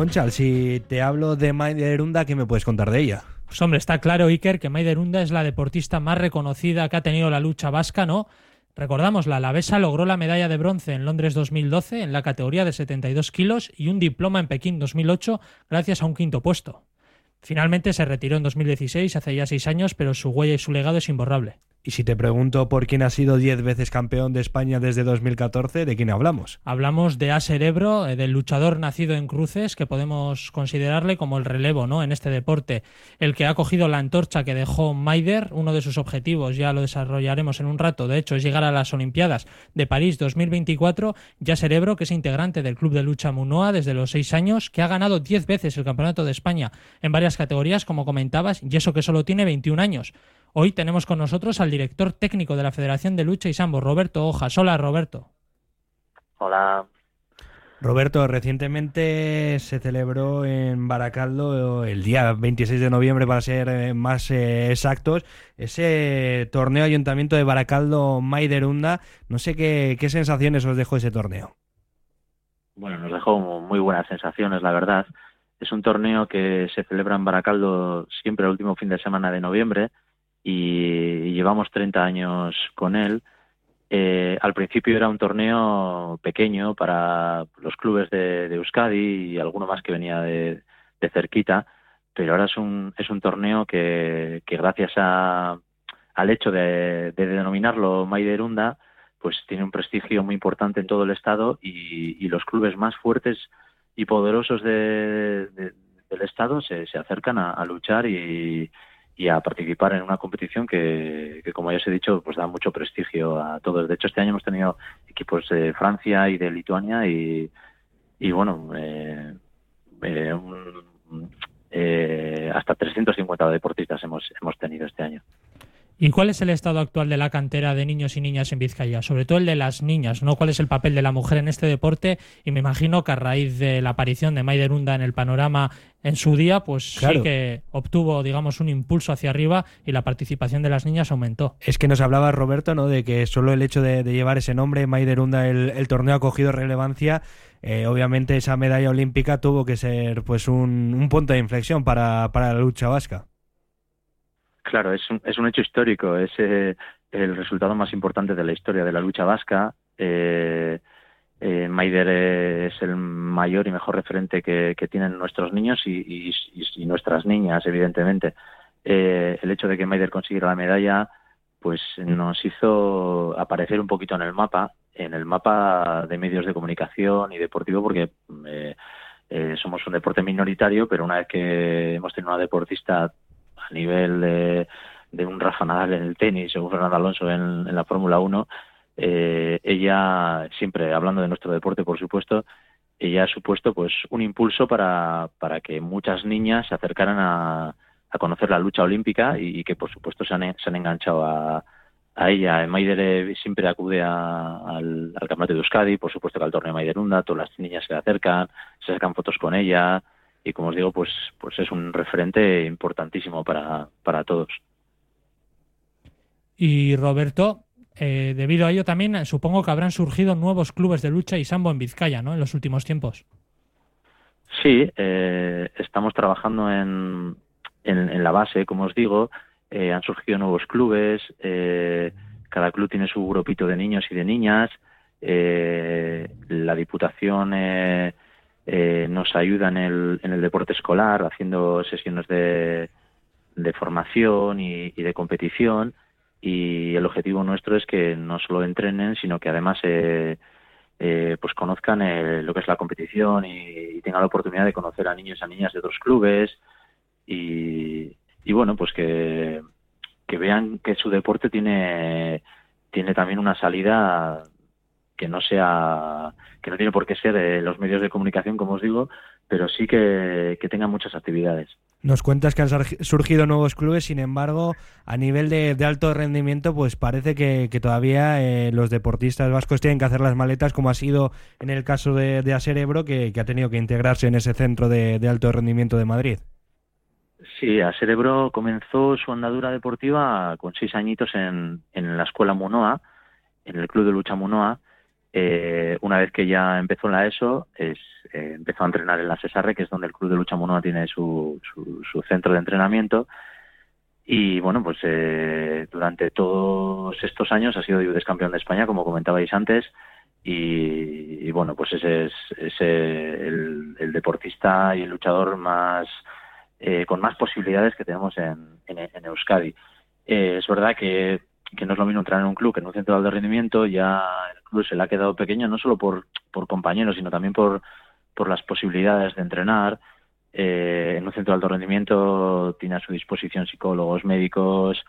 Monchal, si te hablo de Maider Unda, ¿qué me puedes contar de ella? Pues hombre, está claro, Iker, que Maider Unda es la deportista más reconocida que ha tenido la lucha vasca, ¿no? Recordamos, la alavesa logró la medalla de bronce en Londres 2012 en la categoría de 72 kilos y un diploma en Pekín 2008 gracias a un quinto puesto. Finalmente se retiró en 2016, hace ya seis años, pero su huella y su legado es imborrable. Y si te pregunto por quién ha sido 10 veces campeón de España desde 2014, ¿de quién hablamos? Hablamos de A. Cerebro, eh, del luchador nacido en Cruces, que podemos considerarle como el relevo ¿no? en este deporte, el que ha cogido la antorcha que dejó Maider. Uno de sus objetivos, ya lo desarrollaremos en un rato, de hecho, es llegar a las Olimpiadas de París 2024. Ya Cerebro, que es integrante del Club de Lucha Munoa desde los seis años, que ha ganado 10 veces el Campeonato de España en varias categorías, como comentabas, y eso que solo tiene 21 años. Hoy tenemos con nosotros al director técnico de la Federación de Lucha y Sambo, Roberto Hojas. Hola, Roberto. Hola. Roberto, recientemente se celebró en Baracaldo el día 26 de noviembre, para ser eh, más eh, exactos, ese torneo Ayuntamiento de Baracaldo Maiderunda. No sé qué, qué sensaciones os dejó ese torneo. Bueno, nos dejó muy buenas sensaciones, la verdad. Es un torneo que se celebra en Baracaldo siempre el último fin de semana de noviembre y llevamos 30 años con él. Eh, al principio era un torneo pequeño para los clubes de, Euskadi y alguno más que venía de, cerquita, pero ahora es un, es un torneo que, gracias a, al hecho de, de denominarlo Maiderunda, pues tiene un prestigio muy importante en todo el estado y, y los clubes más fuertes y poderosos de, del estado se, se acercan a luchar y, y a participar en una competición que, como ya os he dicho, pues da mucho prestigio a todos. De hecho, este año hemos tenido equipos de Francia y de Lituania y, y bueno, eh, eh, eh, hasta 350 deportistas hemos, hemos tenido este año. ¿Y cuál es el estado actual de la cantera de niños y niñas en Vizcaya? Sobre todo el de las niñas, ¿no? ¿Cuál es el papel de la mujer en este deporte? Y me imagino que a raíz de la aparición de Maider Unda en el panorama en su día, pues Claro. sí que obtuvo, digamos, un impulso hacia arriba y la participación de las niñas aumentó. Es que nos hablaba Roberto, ¿no? De que solo el hecho de, de llevar ese nombre, Maiderunda, el, el torneo ha cogido relevancia. Eh, obviamente esa medalla olímpica tuvo que ser pues un, un punto de inflexión para, para la lucha vasca. Claro, es un, es un hecho histórico, es eh, el resultado más importante de la historia de la lucha vasca. Eh, eh, Maider es el mayor y mejor referente que, tienen nuestros niños y, y, y nuestras niñas, evidentemente. Eh, el hecho de que Maider consiguiera la medalla, pues nos hizo aparecer un poquito en el mapa, en el mapa de medios de comunicación y deportivo, porque eh, eh, somos un deporte minoritario, pero una vez que hemos tenido una deportista a nivel de, de un Rafa en el tenis o un Fernando Alonso en, la Fórmula 1, eh, ella siempre hablando de nuestro deporte, por supuesto, ella ha supuesto pues un impulso para, para que muchas niñas se acercaran a, a conocer la lucha olímpica y, que por supuesto se han, se han enganchado a, a ella. Maider siempre acude al, al, campeonato de Euskadi, por supuesto que al torneo de Maiderunda, todas las niñas se le acercan, se sacan fotos con ella y como os digo, pues, pues es un referente importantísimo para, para todos. Y Roberto, eh, debido a ello también supongo que habrán surgido nuevos clubes de lucha y sambo en Vizcaya, ¿no? En los últimos tiempos. Sí, eh, estamos trabajando en, en, la base, como os digo. Eh, han surgido nuevos clubes. cada club tiene su grupito de niños y de niñas. la Diputación nos ayuda en el, en el deporte escolar, haciendo sesiones de, de formación y de competición. Y el objetivo nuestro es que no solo entrenen, sino que además eh, eh, pues conozcan eh, lo que es la competición y, tengan la oportunidad de conocer a niños y a niñas de otros clubes. Y, bueno, pues que, que vean que su deporte tiene, tiene también una salida que no sea que no tiene por qué ser de los medios de comunicación como os digo pero sí que, que tengan muchas actividades nos cuentas que han surgido nuevos clubes, sin embargo, a nivel de, alto rendimiento, pues parece que, todavía eh, los deportistas vascos tienen que hacer las maletas, como ha sido en el caso de, de Aserebro, que, ha tenido que integrarse en ese centro de, alto rendimiento de Madrid. Sí, Aserebro comenzó su andadura deportiva con seis añitos en, en la escuela Munoa, en el club de lucha Munoa, eh, una vez que ya empezó en la ESO, es, eh, empezó a entrenar en la Cesarre, que es donde el Club de Lucha Monoa tiene su, su, centro de entrenamiento. Y bueno, pues eh, durante todos estos años ha sido campeón de España, como comentabais antes. Y, bueno, pues ese es, el, deportista y el luchador más con más posibilidades que tenemos en, en Euskadi. es verdad que que no es lo mismo entrar en un club que en un centro de alto rendimiento, ya el club se le ha quedado pequeño no solo por, por compañeros, sino también por, por las posibilidades de entrenar. Eh, en un centro de alto rendimiento tiene a su disposición psicólogos, médicos,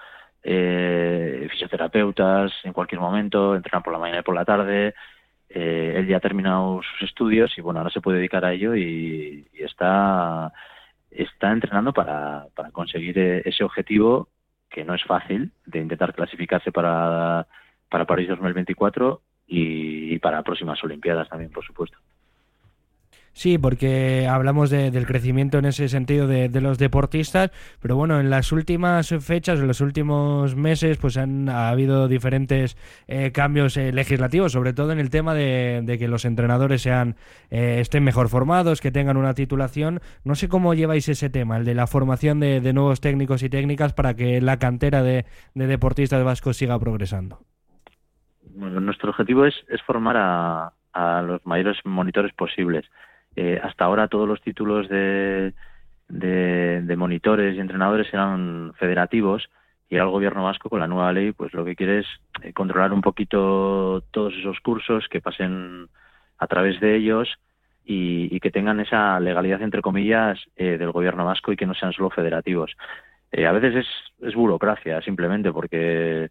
eh, fisioterapeutas en cualquier momento, entrenan por la mañana y por la tarde. Eh, él ya ha terminado sus estudios y bueno, ahora se puede dedicar a ello y, y está, está entrenando para, para conseguir ese objetivo que no es fácil, de intentar clasificarse para, para París 2024 y, y para próximas Olimpiadas también, por supuesto. Sí, porque hablamos del crecimiento en ese sentido de, los deportistas, pero bueno, en las últimas fechas, en los últimos meses, pues han ha habido diferentes eh, cambios eh, legislativos, sobre todo en el tema de, que los entrenadores sean eh, estén mejor formados, que tengan una titulación. No sé cómo lleváis ese tema, el de la formación de, nuevos técnicos y técnicas para que la cantera de, deportistas vascos siga progresando. Bueno, nuestro objetivo es, es formar a, a los mayores monitores posibles. Eh, hasta ahora todos los títulos de, de, monitores y entrenadores eran federativos y el gobierno vasco con la nueva ley pues lo que quiere es eh, controlar un poquito todos esos cursos que pasen a través de ellos y, que tengan esa legalidad entre comillas eh, del gobierno vasco y que no sean solo federativos. a veces es, es burocracia simplemente porque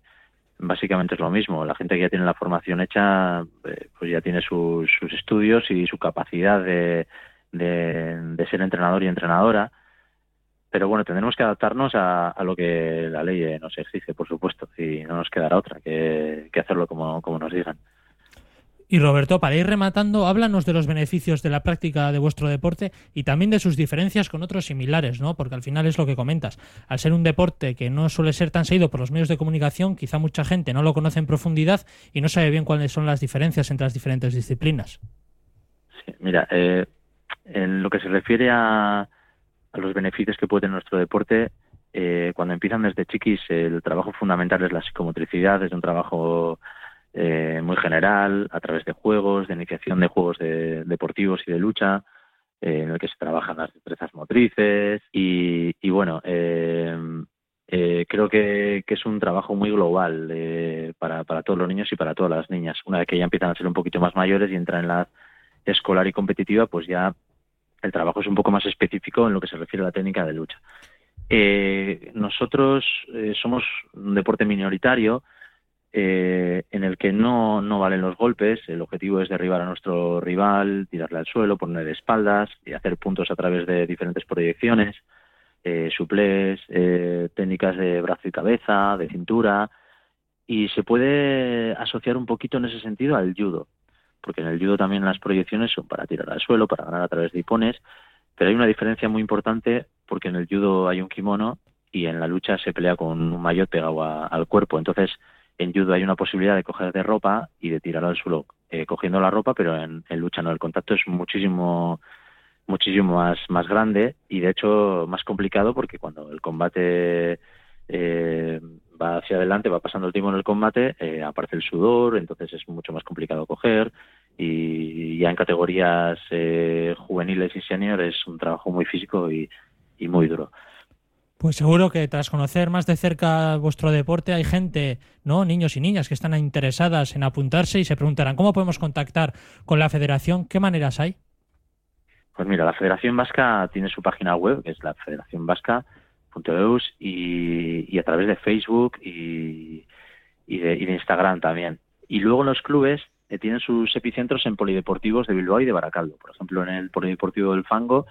básicamente es lo mismo. La gente que ya tiene la formación hecha, eh, pues ya tiene sus, estudios y su capacidad de, de, ser entrenador y entrenadora. Pero bueno, tendremos que adaptarnos a, lo que la ley nos exige, por supuesto, y no nos quedará otra que, que hacerlo como, como nos digan. Y Roberto, para ir rematando, háblanos de los beneficios de la práctica de vuestro deporte y también de sus diferencias con otros similares, ¿no? Porque al final es lo que comentas. Al ser un deporte que no suele ser tan seguido por los medios de comunicación, quizá mucha gente no lo conoce en profundidad y no sabe bien cuáles son las diferencias entre las diferentes disciplinas. Mira, eh, en lo que se refiere a, los beneficios que puede tener nuestro deporte, eh, cuando empiezan desde chiquis, el trabajo fundamental es la psicomotricidad, es un trabajo eh, muy general, a través de juegos, de iniciación de juegos de, deportivos y de lucha, eh, en el que se trabajan las destrezas motrices y, bueno, eh, eh creo que, es un trabajo muy global para, para todos los niños y para todas las niñas. Una vez que ya empiezan a ser un poquito más mayores y entran en la escolar y competitiva, pues ya el trabajo es un poco más específico en lo que se refiere a la técnica de lucha. Eh, nosotros somos un deporte minoritario, eh, en el que no, no valen los golpes, el objetivo es derribar a nuestro rival, tirarle al suelo, poner espaldas y hacer puntos a través de diferentes proyecciones, eh, suplés, eh, técnicas de brazo y cabeza, de cintura, y se puede asociar un poquito en ese sentido al judo, porque en el judo también las proyecciones son para tirar al suelo, para ganar a través de hipones, pero hay una diferencia muy importante porque en el judo hay un kimono y en la lucha se pelea con un maillot pegado al cuerpo. Entonces, en judo hay una posibilidad de coger de ropa y de tirar al suelo eh, cogiendo la ropa, pero en, lucha no. El contacto es muchísimo muchísimo más, más grande y de hecho más complicado porque cuando el combate eh, va hacia adelante, va pasando el tiempo en el combate, eh, aparece el sudor, entonces es mucho más complicado coger y ya en categorías eh, juveniles y senior es un trabajo muy físico y, muy duro. Pues seguro que tras conocer más de cerca vuestro deporte hay gente, ¿no? Niños y niñas que están interesadas en apuntarse y se preguntarán ¿cómo podemos contactar con la federación? ¿Qué maneras hay? Pues mira, la Federación Vasca tiene su página web, que es la Federación Vasca, y, y a través de Facebook y, y, de, Instagram también. Y luego los clubes eh, tienen sus epicentros en polideportivos de Bilbao y de Baracaldo. Por ejemplo, en el polideportivo del Fango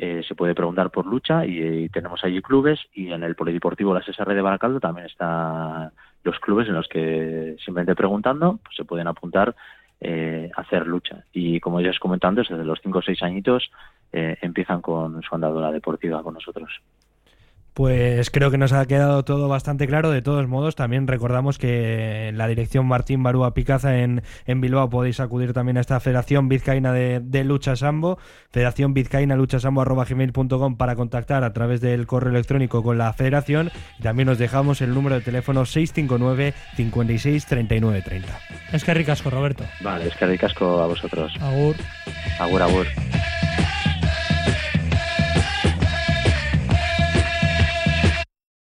eh, se puede preguntar por lucha y, tenemos allí clubes y en el polideportivo la SSR de Baracaldo también están los clubes en los que simplemente preguntando pues se pueden apuntar eh, hacer lucha. Y como ya os comentando, desde los 5 o 6 añitos empiezan con su andadura deportiva con nosotros. Pues creo que nos ha quedado todo bastante claro. De todos modos, también recordamos que en la dirección Martín Barúa Picaza en, en Bilbao podéis acudir también a esta Federación Vizcaína de, Lucha Sambo, Federación Vizcaína Lucha Sambo gmail.com para contactar a través del correo electrónico con la Federación. Y también nos dejamos el número de teléfono 659 56 39 30. Es que ricasco, Roberto. Vale, es que ricasco a vosotros. Agur. Agur, agur.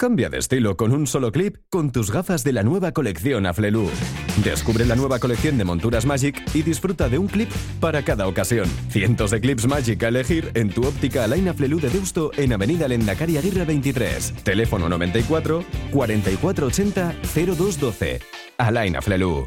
Cambia de estilo con un solo clip con tus gafas de la nueva colección Aflelu. Descubre la nueva colección de monturas Magic y disfruta de un clip para cada ocasión. Cientos de clips Magic a elegir en tu óptica Alain Aflelu de Deusto en Avenida Lendakari Aguirre 23. Teléfono 94 4480 0212. Alain Aflelu.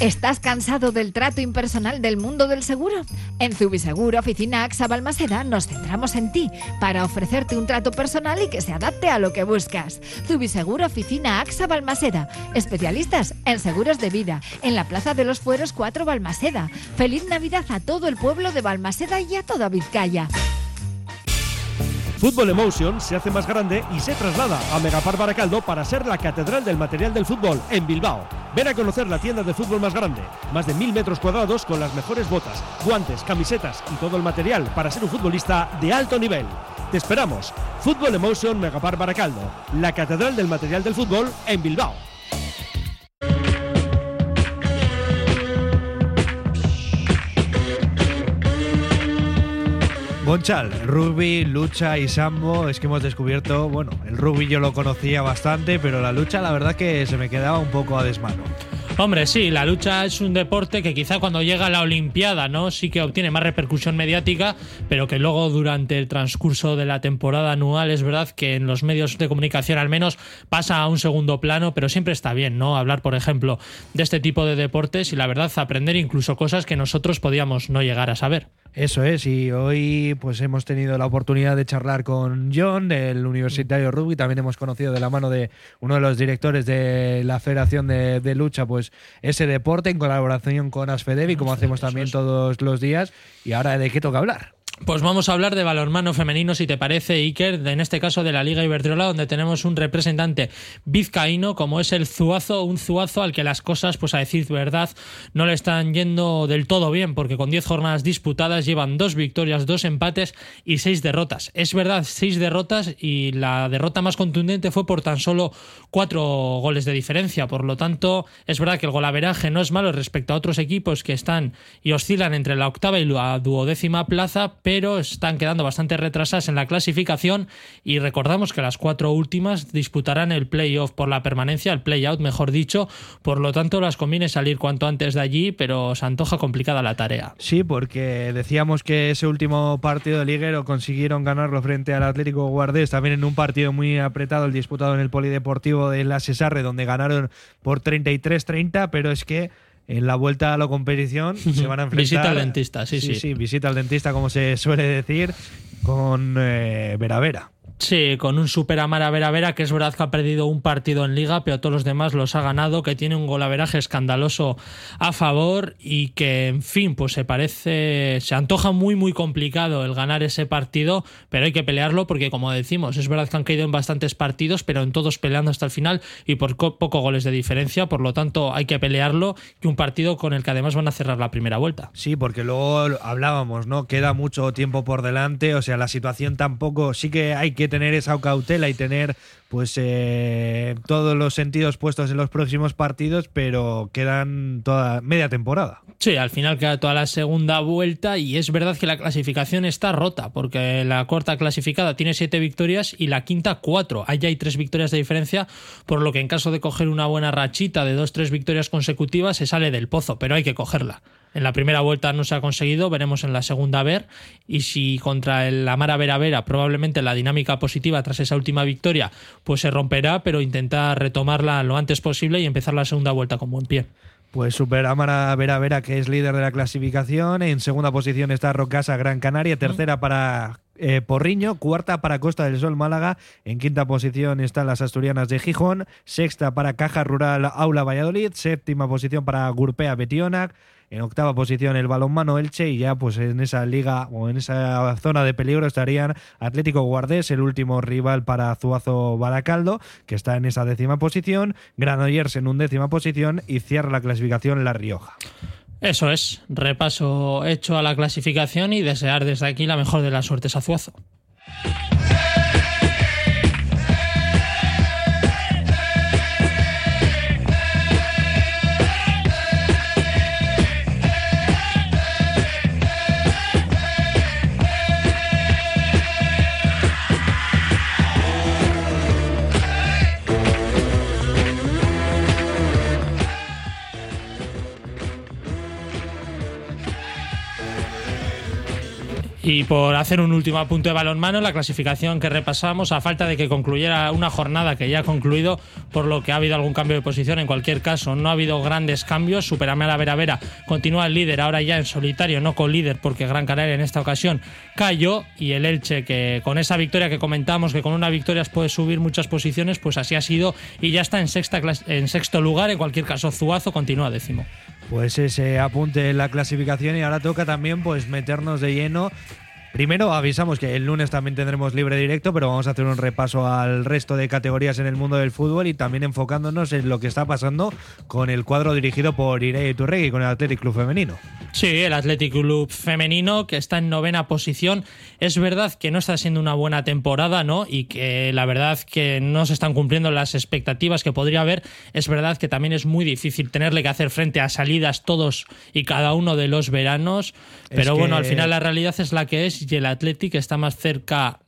¿Estás cansado del trato impersonal del mundo del seguro? En Zubiseguro Oficina AXA Balmaseda nos centramos en ti para ofrecerte un trato personal y que se adapte a lo que buscas. Zubiseguro Oficina AXA Balmaseda, especialistas en seguros de vida, en la Plaza de los Fueros 4 Balmaseda. Feliz Navidad a todo el pueblo de Balmaseda y a toda Vizcaya. Fútbol Emotion se hace más grande y se traslada a Megapar Baracaldo para ser la catedral del material del fútbol en Bilbao. Ven a conocer la tienda de fútbol más grande, más de mil metros cuadrados con las mejores botas, guantes, camisetas y todo el material para ser un futbolista de alto nivel. Te esperamos. Fútbol Emotion Megapar Baracaldo, la catedral del material del fútbol en Bilbao. Bonchal, rugby, lucha y sambo, es que hemos descubierto, bueno, el rugby yo lo conocía bastante, pero la lucha la verdad que se me quedaba un poco a desmano. Hombre, sí, la lucha es un deporte que quizá cuando llega a la Olimpiada, ¿no? Sí que obtiene más repercusión mediática, pero que luego durante el transcurso de la temporada anual es verdad que en los medios de comunicación al menos pasa a un segundo plano, pero siempre está bien, ¿no? Hablar, por ejemplo, de este tipo de deportes y la verdad aprender incluso cosas que nosotros podíamos no llegar a saber. Eso es, y hoy pues hemos tenido la oportunidad de charlar con John del Universitario Rugby, también hemos conocido de la mano de uno de los directores de la Federación de, de Lucha, pues ese deporte en colaboración con Asfedevi, como hacemos también todos los días. Y ahora, ¿de qué toca hablar? Pues vamos a hablar de balonmano femenino, si te parece, Iker, en este caso de la Liga Iberdrola, donde tenemos un representante vizcaíno, como es el Zuazo, un Zuazo al que las cosas, pues a decir verdad, no le están yendo del todo bien, porque con 10 jornadas disputadas llevan dos victorias, dos empates y seis derrotas. Es verdad, seis derrotas y la derrota más contundente fue por tan solo cuatro goles de diferencia. Por lo tanto, es verdad que el golaveraje no es malo respecto a otros equipos que están y oscilan entre la octava y la duodécima plaza, pero están quedando bastante retrasadas en la clasificación y recordamos que las cuatro últimas disputarán el playoff por la permanencia, el playout mejor dicho, por lo tanto las conviene salir cuanto antes de allí, pero se antoja complicada la tarea. Sí, porque decíamos que ese último partido de liguero consiguieron ganarlo frente al Atlético Guardés, también en un partido muy apretado, el disputado en el Polideportivo de la Cesarre, donde ganaron por 33-30, pero es que en la vuelta a la competición se van a enfrentar. visita al dentista, sí, sí. Sí, visita al dentista, como se suele decir, con eh, Vera Vera. Sí, con un super Amara Vera Vera, que es verdad que ha perdido un partido en liga, pero todos los demás los ha ganado, que tiene un golaveraje escandaloso a favor y que, en fin, pues se parece, se antoja muy, muy complicado el ganar ese partido, pero hay que pelearlo porque, como decimos, es verdad que han caído en bastantes partidos, pero en todos peleando hasta el final y por poco goles de diferencia, por lo tanto hay que pelearlo y un partido con el que además van a cerrar la primera vuelta. Sí, porque luego hablábamos, ¿no? Queda mucho tiempo por delante, o sea, la situación tampoco, sí que hay que tener esa cautela y tener pues eh, todos los sentidos puestos en los próximos partidos, pero quedan toda media temporada. Sí, al final queda toda la segunda vuelta y es verdad que la clasificación está rota, porque la cuarta clasificada tiene siete victorias y la quinta cuatro. Allá hay tres victorias de diferencia, por lo que en caso de coger una buena rachita de dos, tres victorias consecutivas se sale del pozo, pero hay que cogerla. En la primera vuelta no se ha conseguido, veremos en la segunda a ver. Y si contra el Amara Vera Vera probablemente la dinámica positiva tras esa última victoria pues se romperá, pero intentar retomarla lo antes posible y empezar la segunda vuelta con buen pie. Pues Super Amara Vera Vera, que es líder de la clasificación. En segunda posición está Rocasa Gran Canaria. Tercera para eh, Porriño. Cuarta para Costa del Sol Málaga. En quinta posición están las Asturianas de Gijón. Sexta para Caja Rural Aula Valladolid. Séptima posición para Gurpea Betionac. En octava posición el balonmano Elche y ya pues en esa liga o en esa zona de peligro estarían Atlético Guardés, el último rival para Zuazo Baracaldo, que está en esa décima posición, Granollers en undécima posición y cierra la clasificación La Rioja. Eso es, repaso hecho a la clasificación y desear desde aquí la mejor de las suertes a Zuazo. Y por hacer un último apunte de balonmano, la clasificación que repasamos, a falta de que concluyera una jornada que ya ha concluido, por lo que ha habido algún cambio de posición, en cualquier caso, no ha habido grandes cambios. Superamela Vera Vera continúa el líder, ahora ya en solitario, no con líder, porque Gran Canaria en esta ocasión cayó. Y el Elche, que con esa victoria que comentamos, que con una victoria puede subir muchas posiciones, pues así ha sido y ya está en, sexta, en sexto lugar. En cualquier caso, Zuazo continúa décimo. Pues ese apunte en la clasificación y ahora toca también pues meternos de lleno Primero avisamos que el lunes también tendremos libre directo, pero vamos a hacer un repaso al resto de categorías en el mundo del fútbol y también enfocándonos en lo que está pasando con el cuadro dirigido por Irene Turregui con el Athletic Club Femenino. Sí, el Athletic Club Femenino que está en novena posición. Es verdad que no está siendo una buena temporada, ¿no? Y que la verdad que no se están cumpliendo las expectativas que podría haber. Es verdad que también es muy difícil tenerle que hacer frente a salidas todos y cada uno de los veranos. Pero bueno, al final la realidad es la que es y el Athletic está más cerca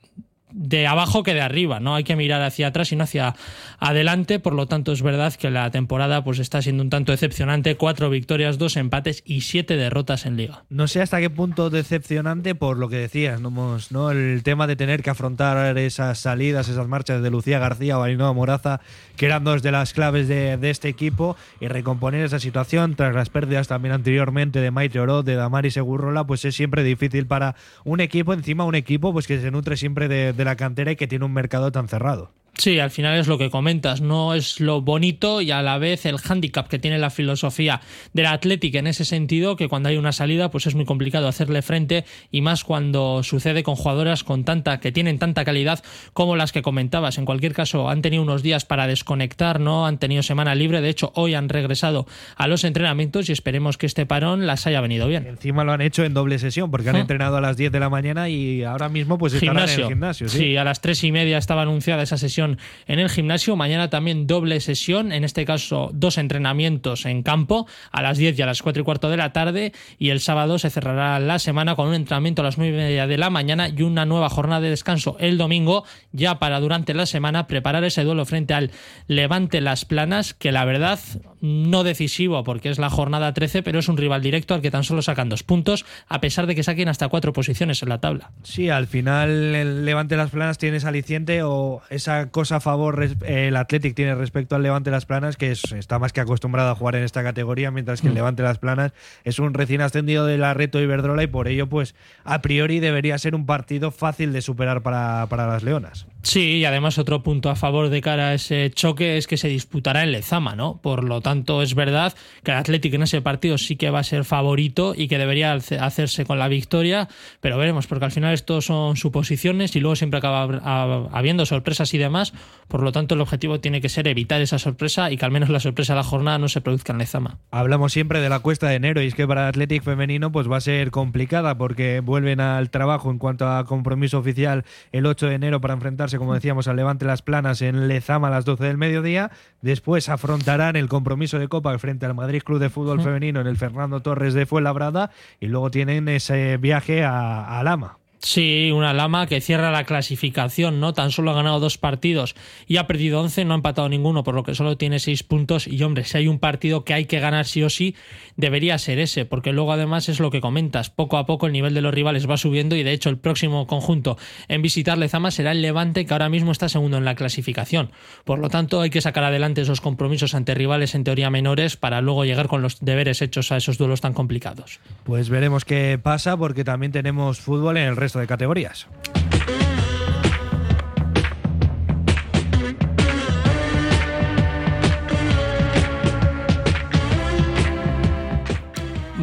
de abajo que de arriba, ¿no? Hay que mirar hacia atrás y no hacia adelante, por lo tanto es verdad que la temporada pues está siendo un tanto decepcionante, cuatro victorias, dos empates y siete derrotas en liga. No sé hasta qué punto decepcionante por lo que decías, ¿no? El tema de tener que afrontar esas salidas, esas marchas de Lucía García o Ainhoa Moraza, que eran dos de las claves de, este equipo, y recomponer esa situación tras las pérdidas también anteriormente de Maite Oro, de Damari Segurrola, pues es siempre difícil para un equipo, encima un equipo pues que se nutre siempre de de la cantera y que tiene un mercado tan cerrado. Sí, al final es lo que comentas, no es lo bonito y a la vez el hándicap que tiene la filosofía del Athletic en ese sentido, que cuando hay una salida pues es muy complicado hacerle frente y más cuando sucede con jugadoras con tanta que tienen tanta calidad como las que comentabas. En cualquier caso, han tenido unos días para desconectar, ¿no? Han tenido semana libre, de hecho hoy han regresado a los entrenamientos y esperemos que este parón las haya venido bien. Encima lo han hecho en doble sesión porque han ¿Mm? entrenado a las 10 de la mañana y ahora mismo pues estarán en el gimnasio, ¿sí? sí, a las tres y media estaba anunciada esa sesión en el gimnasio. Mañana también doble sesión, en este caso dos entrenamientos en campo a las 10 y a las 4 y cuarto de la tarde. Y el sábado se cerrará la semana con un entrenamiento a las 9 y media de la mañana y una nueva jornada de descanso el domingo, ya para durante la semana preparar ese duelo frente al Levante Las Planas, que la verdad no decisivo porque es la jornada 13, pero es un rival directo al que tan solo sacan dos puntos, a pesar de que saquen hasta cuatro posiciones en la tabla. Sí, al final el Levante Las Planas tiene ese aliciente o esa cosa a favor el Athletic tiene respecto al Levante Las Planas, que es- está más que acostumbrado a jugar en esta categoría, mientras que el Mm. Levante Las Planas es un recién ascendido de la Reto Iberdrola y por ello, pues a priori debería ser un partido fácil de superar para, para las Leonas. Sí, y además otro punto a favor de cara a ese choque es que se disputará en Lezama, ¿no? Por lo tanto, es verdad que el Athletic en ese partido sí que va a ser favorito y que debería hace- hacerse con la victoria, pero veremos, porque al final esto son suposiciones y luego siempre acaba hab- hab- habiendo sorpresas y demás, por lo tanto el objetivo tiene que ser evitar esa sorpresa y que al menos la sorpresa de la jornada no se produzca en Lezama. Hablamos siempre de la cuesta de enero y es que para el Athletic femenino pues va a ser complicada porque vuelven al trabajo en cuanto a compromiso oficial el 8 de enero para enfrentarse, como decíamos, al Levante Las Planas en Lezama a las 12 del mediodía. Después afrontarán el compromiso de Copa frente al Madrid Club de Fútbol Femenino en el Fernando Torres de Fuenlabrada y luego tienen ese viaje a, a Lama. Sí, una lama que cierra la clasificación, ¿no? Tan solo ha ganado dos partidos y ha perdido 11, no ha empatado ninguno, por lo que solo tiene seis puntos. Y hombre, si hay un partido que hay que ganar sí o sí, debería ser ese, porque luego además es lo que comentas, poco a poco el nivel de los rivales va subiendo y de hecho el próximo conjunto en visitar Lezama será el Levante, que ahora mismo está segundo en la clasificación. Por lo tanto, hay que sacar adelante esos compromisos ante rivales en teoría menores para luego llegar con los deberes hechos a esos duelos tan complicados. Pues veremos qué pasa porque también tenemos fútbol en el resto de categorías.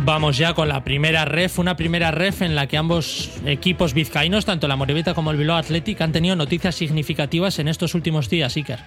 Vamos ya con la primera ref, una primera ref en la que ambos equipos vizcaínos, tanto la Moribeta como el Bilbao Athletic, han tenido noticias significativas en estos últimos días, Iker.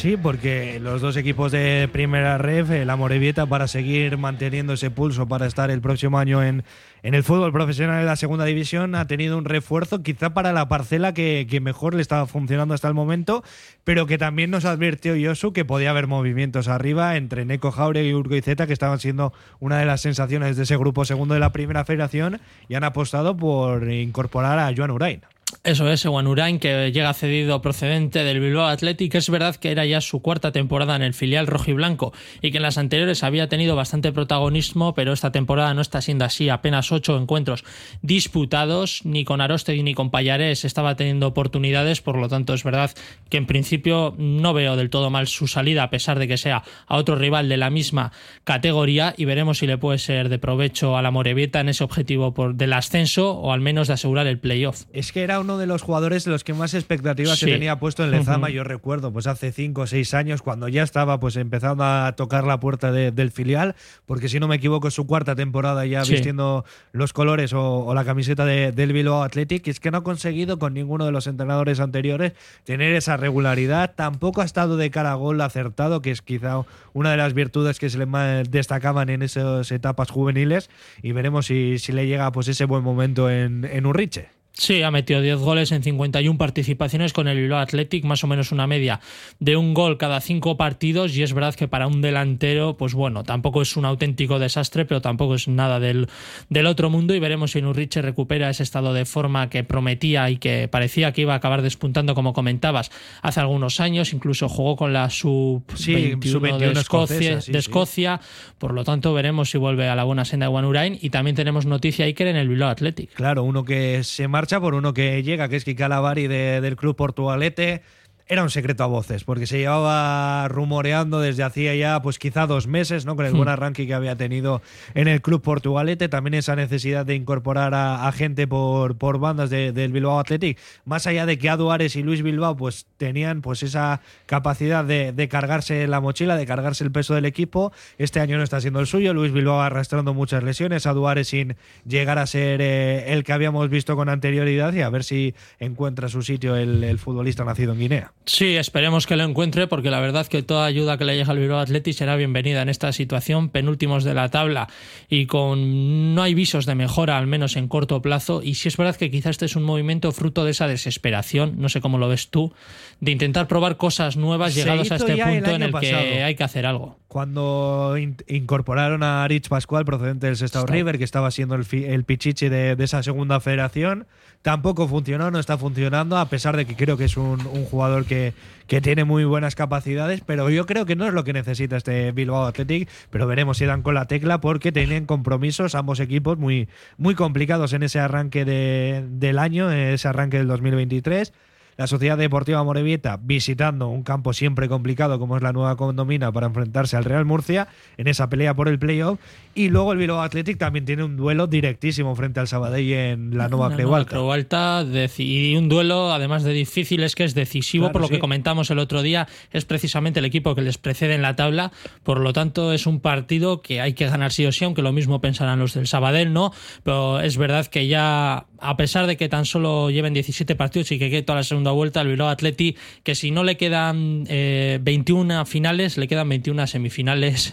Sí, porque los dos equipos de primera eh, la Morevieta, para seguir manteniendo ese pulso para estar el próximo año en, el fútbol profesional de la segunda división, ha tenido un refuerzo quizá para la parcela que, mejor le estaba funcionando hasta el momento, pero que también nos advirtió Yosu que podía haber movimientos arriba entre Neko Jauregui y Urgo Izeta, que estaban siendo una de las sensaciones de ese grupo segundo de la primera federación, y han apostado por incorporar a Joan Urain. Eso es, Ewan Urain, que llega cedido procedente del Bilbao Athletic. Es verdad que era ya su cuarta temporada en el filial rojiblanco y que en las anteriores había tenido bastante protagonismo, pero esta temporada no está siendo así. Apenas ocho encuentros disputados, ni con Arostegui ni con Payarés estaba teniendo oportunidades, por lo tanto es verdad que en principio no veo del todo mal su salida, a pesar de que sea a otro rival de la misma categoría y veremos si le puede ser de provecho a la Morevieta en ese objetivo por, del ascenso o al menos de asegurar el playoff. Es que era uno de los jugadores de los que más expectativas se tenía puesto en Lezama. Yo recuerdo, pues hace cinco o seis años, cuando ya estaba pues empezando a tocar la puerta de- del filial, porque si no me equivoco es su cuarta temporada ya Sí. vistiendo los colores o, o la camiseta de- del Bilbao Athletic, y es que no ha conseguido con ninguno de los entrenadores anteriores tener esa regularidad. Tampoco ha estado de cara a gol acertado, que es quizá una de las virtudes que se le ma- destacaban en esas etapas juveniles, y veremos si, si le llega pues ese buen momento en, en Urriche. Sí, ha metido 10 goles en 51 participaciones con el Bilbao Athletic, más o menos una media de un gol cada cinco partidos. Y es verdad que para un delantero, pues bueno, tampoco es un auténtico desastre, pero tampoco es nada del, del otro mundo. Y veremos si Nurriche recupera ese estado de forma que prometía y que parecía que iba a acabar despuntando, como comentabas, hace algunos años, incluso jugó con la sub-21 sub-21 de, Escocia, sí, de sí. Escocia, por lo tanto veremos si vuelve a la buena senda de Wanurain y también tenemos noticia Iker en el Bilbao Athletic. Claro, uno que se marcha por uno que llega, que es Kika Lavari de- del club Portugalete. Era un secreto a voces, porque se llevaba rumoreando desde hacía ya, pues quizá dos meses, ¿no? Con el Hmm. buen arranque que había tenido en el club portugalete, también esa necesidad de incorporar a, a gente por, por bandas de- del Bilbao Athletic, más allá de que Adu Ares y Luis Bilbao, pues tenían pues esa capacidad de, de cargarse la mochila, de cargarse el peso del equipo. Este año no está siendo el suyo, Luis Bilbao arrastrando muchas lesiones, Adu Ares sin llegar a ser eh, el que habíamos visto con anterioridad y a ver si encuentra su sitio el, el futbolista nacido en Guinea. Sí, esperemos que lo encuentre porque la verdad que toda ayuda que le llegue al Bilbao Athletic será bienvenida en esta situación, penúltimos de la tabla y con no hay visos de mejora al menos en corto plazo y si es verdad que quizás este es un movimiento fruto de esa desesperación, no sé cómo lo ves tú, de intentar probar cosas nuevas llegados a este el punto en el pasado. que hay que hacer algo. Cuando in- incorporaron a Rich Pascual, procedente del Sestao. River, que estaba siendo el, fi- el pichichi de, de esa segunda federación, tampoco funcionó, no está funcionando, a pesar de que creo que es un, un jugador que, que tiene muy buenas capacidades, pero yo creo que no es lo que necesita este Bilbao Athletic, pero veremos si dan con la tecla porque tienen compromisos ambos equipos muy, muy complicados en ese arranque de- del año, en ese arranque del 2023. La Sociedad Deportiva Morevieta visitando un campo siempre complicado como es la nueva condomina para enfrentarse al Real Murcia en esa pelea por el playoff. Y luego el Bilbao Athletic también tiene un duelo directísimo frente al Sabadell en la nueva Una Creu nueva Alta. Creu Alta, deci- y un duelo, además de difícil, es que es decisivo, Claro, por lo sí. que comentamos el otro día, es precisamente el equipo que les precede en la tabla, por lo tanto es un partido que hay que ganar sí o sí, aunque lo mismo pensarán los del Sabadell, ¿no? Pero es verdad que ya, a pesar de que tan solo lleven 17 partidos y que quede toda la vuelta, el Bilbao Atleti, que si no le quedan eh, 21 finales, le quedan 21 semifinales.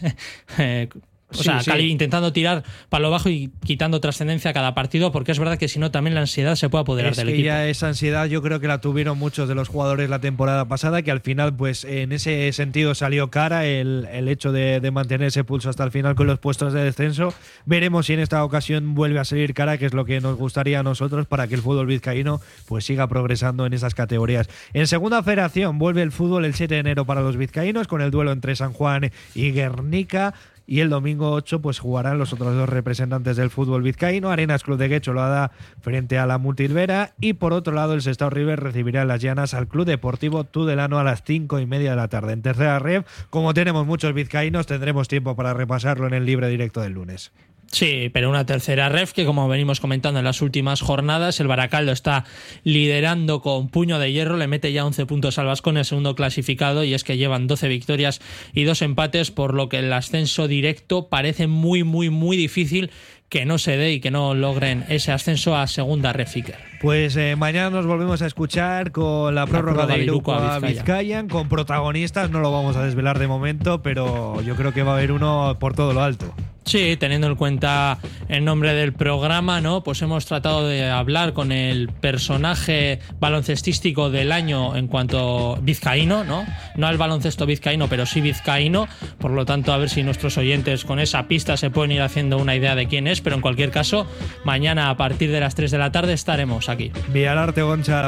o Sí, sea, sí. intentando tirar para lo bajo y quitando trascendencia a cada partido, porque es verdad que si no, también la ansiedad se puede apoderar Es del que equipo. ya esa ansiedad yo creo que la tuvieron muchos de los jugadores la temporada pasada, que al final pues en ese sentido salió cara el, el hecho de, de mantener ese pulso hasta el final con los puestos de descenso. Veremos si en esta ocasión vuelve a salir cara, que es lo que nos gustaría a nosotros para que el fútbol vizcaíno pues siga progresando en esas categorías. En segunda federación vuelve el fútbol el 7 de enero para los vizcaínos con el duelo entre San Juan y Guernica. Y el domingo 8 pues jugarán los otros dos representantes del fútbol vizcaíno. Arenas Club de Guecho lo hará frente a la Multilvera. Y por otro lado el Sestao River recibirá las llanas al Club Deportivo Tudelano a las 5 y media de la tarde. En tercera red, como tenemos muchos vizcaínos, tendremos tiempo para repasarlo en el libre directo del lunes. Sí, pero una tercera ref que como venimos comentando en las últimas jornadas, el Baracaldo está liderando con puño de hierro, le mete ya 11 puntos al Vascón, el segundo clasificado, y es que llevan 12 victorias y dos empates, por lo que el ascenso directo parece muy, muy, muy difícil que no se dé y que no logren ese ascenso a segunda ref Iker. Pues eh, mañana nos volvemos a escuchar con la prórroga, prórroga de Iruko a a Vizcaya. Vizcayan, con protagonistas, no lo vamos a desvelar de momento, pero yo creo que va a haber uno por todo lo alto. Sí, teniendo en cuenta el nombre del programa, ¿no? Pues hemos tratado de hablar con el personaje baloncestístico del año en cuanto vizcaíno, ¿no? No al baloncesto vizcaíno, pero sí vizcaíno. Por lo tanto, a ver si nuestros oyentes con esa pista se pueden ir haciendo una idea de quién es. Pero en cualquier caso, mañana a partir de las 3 de la tarde estaremos aquí. Villalarte Goncha.